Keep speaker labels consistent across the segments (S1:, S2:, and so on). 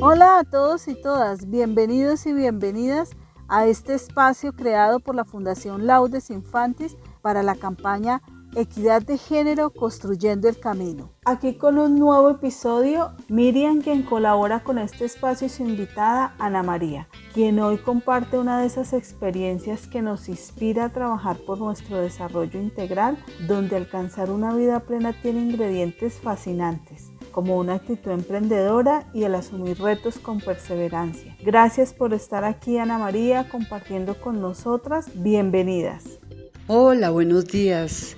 S1: Hola a todos y todas, bienvenidos y bienvenidas a este espacio creado por la Fundación Laudes Infantis para la campaña Equidad de Género Construyendo el Camino. Aquí con un nuevo episodio, Miriam quien colabora con este espacio y su invitada Ana María, quien hoy comparte una de esas experiencias que nos inspira a trabajar por nuestro desarrollo integral, donde alcanzar una vida plena tiene ingredientes fascinantes como una actitud emprendedora y el asumir retos con perseverancia. Gracias por estar aquí Ana María compartiendo con nosotras. Bienvenidas.
S2: Hola, buenos días.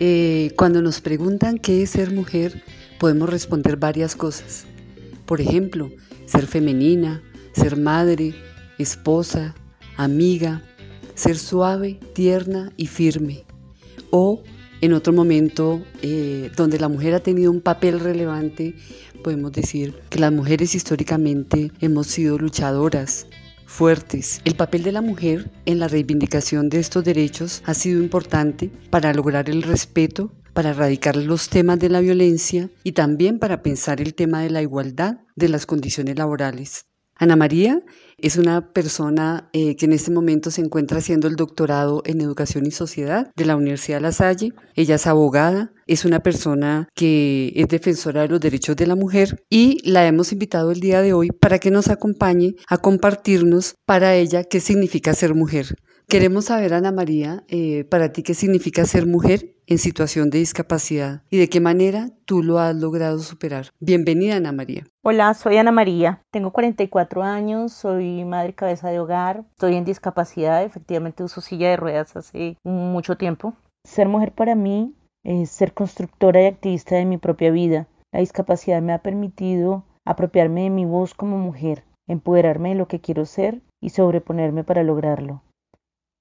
S2: Eh, cuando nos preguntan qué es ser mujer, podemos responder varias cosas. Por ejemplo, ser femenina, ser madre, esposa, amiga, ser suave, tierna y firme. O en otro momento eh, donde la mujer ha tenido un papel relevante, podemos decir que las mujeres históricamente hemos sido luchadoras, fuertes. El papel de la mujer en la reivindicación de estos derechos ha sido importante para lograr el respeto, para erradicar los temas de la violencia y también para pensar el tema de la igualdad de las condiciones laborales. Ana María es una persona eh, que en este momento se encuentra haciendo el doctorado en Educación y Sociedad de la Universidad La Salle. Ella es abogada, es una persona que es defensora de los derechos de la mujer y la hemos invitado el día de hoy para que nos acompañe a compartirnos para ella qué significa ser mujer. Queremos saber, Ana María, eh, para ti qué significa ser mujer en situación de discapacidad y de qué manera tú lo has logrado superar. Bienvenida, Ana María.
S3: Hola, soy Ana María, tengo 44 años, soy madre cabeza de hogar, estoy en discapacidad, efectivamente uso silla de ruedas hace mucho tiempo. Ser mujer para mí es ser constructora y activista de mi propia vida. La discapacidad me ha permitido apropiarme de mi voz como mujer, empoderarme de lo que quiero ser y sobreponerme para lograrlo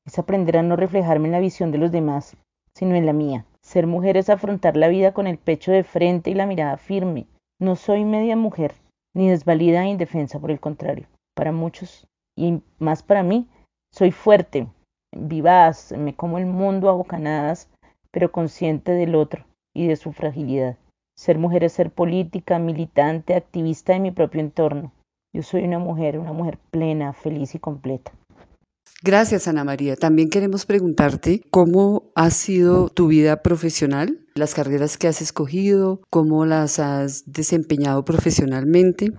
S3: es aprender a no reflejarme en la visión de los demás, sino en la mía. Ser mujer es afrontar la vida con el pecho de frente y la mirada firme. No soy media mujer, ni desvalida e indefensa, por el contrario. Para muchos, y más para mí, soy fuerte, vivaz, me como el mundo a pero consciente del otro y de su fragilidad. Ser mujer es ser política, militante, activista de mi propio entorno. Yo soy una mujer, una mujer plena, feliz y completa.
S2: Gracias, Ana María. También queremos preguntarte cómo ha sido tu vida profesional, las carreras que has escogido, cómo las has desempeñado profesionalmente.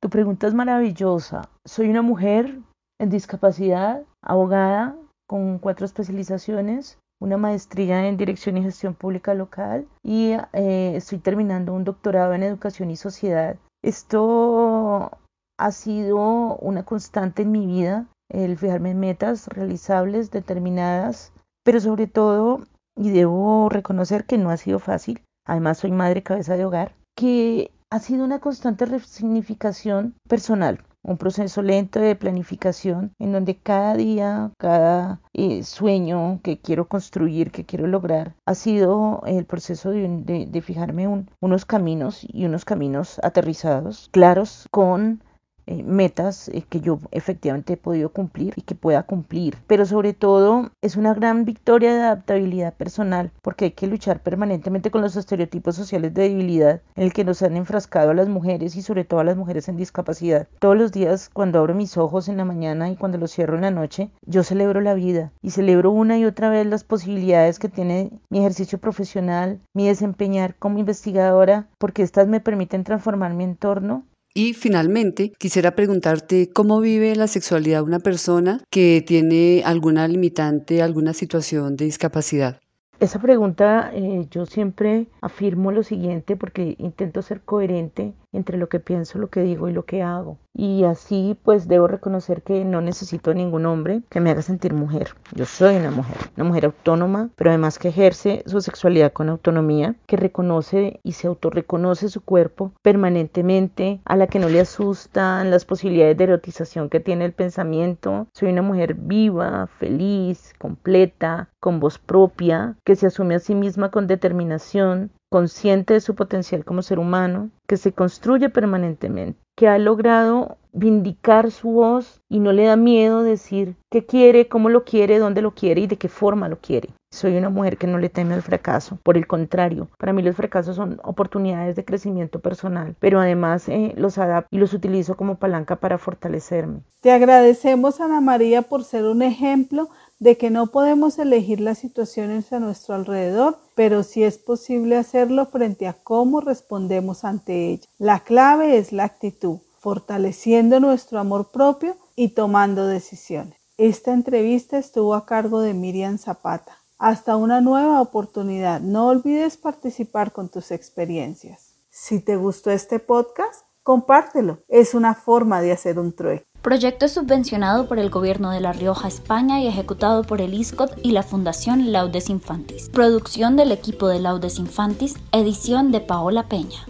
S3: Tu pregunta es maravillosa. Soy una mujer en discapacidad, abogada con cuatro especializaciones, una maestría en Dirección y Gestión Pública Local y eh, estoy terminando un doctorado en Educación y Sociedad. Esto ha sido una constante en mi vida el fijarme en metas realizables, determinadas, pero sobre todo, y debo reconocer que no ha sido fácil, además soy madre cabeza de hogar, que ha sido una constante resignificación personal, un proceso lento de planificación en donde cada día, cada eh, sueño que quiero construir, que quiero lograr, ha sido el proceso de, fijarme unos caminos y unos caminos aterrizados, claros, con eh, metas eh, que yo efectivamente he podido cumplir y que pueda cumplir. Pero sobre todo es una gran victoria de adaptabilidad personal porque hay que luchar permanentemente con los estereotipos sociales de debilidad en el que nos han enfrascado a las mujeres y sobre todo a las mujeres en discapacidad. Todos los días cuando abro mis ojos en la mañana y cuando los cierro en la noche, yo celebro la vida y celebro una y otra vez las posibilidades que tiene mi ejercicio profesional, mi desempeñar como investigadora, porque estas me permiten transformar mi entorno
S2: y finalmente, quisiera preguntarte cómo vive la sexualidad una persona que tiene alguna limitante, alguna situación de discapacidad.
S3: Esa pregunta eh, yo siempre afirmo lo siguiente porque intento ser coherente entre lo que pienso, lo que digo y lo que hago. Y así pues debo reconocer que no necesito ningún hombre que me haga sentir mujer. Yo soy una mujer, una mujer autónoma, pero además que ejerce su sexualidad con autonomía, que reconoce y se autorreconoce su cuerpo permanentemente, a la que no le asustan las posibilidades de erotización que tiene el pensamiento. Soy una mujer viva, feliz, completa, con voz propia, que se asume a sí misma con determinación, consciente de su potencial como ser humano, que se construye permanentemente, que ha logrado vindicar su voz y no le da miedo decir qué quiere, cómo lo quiere, dónde lo quiere y de qué forma lo quiere. Soy una mujer que no le teme al fracaso. Por el contrario, para mí los fracasos son oportunidades de crecimiento personal, pero además eh, los adapto y los utilizo como palanca para fortalecerme.
S1: Te agradecemos, Ana María, por ser un ejemplo de que no podemos elegir las situaciones a nuestro alrededor, pero sí es posible hacerlo frente a cómo respondemos ante ellas. La clave es la actitud, fortaleciendo nuestro amor propio y tomando decisiones. Esta entrevista estuvo a cargo de Miriam Zapata. Hasta una nueva oportunidad. No olvides participar con tus experiencias. Si te gustó este podcast, compártelo. Es una forma de hacer un trueque.
S4: Proyecto subvencionado por el Gobierno de La Rioja, España y ejecutado por el ISCOT y la Fundación Laudes Infantis. Producción del equipo de Laudes Infantis, edición de Paola Peña.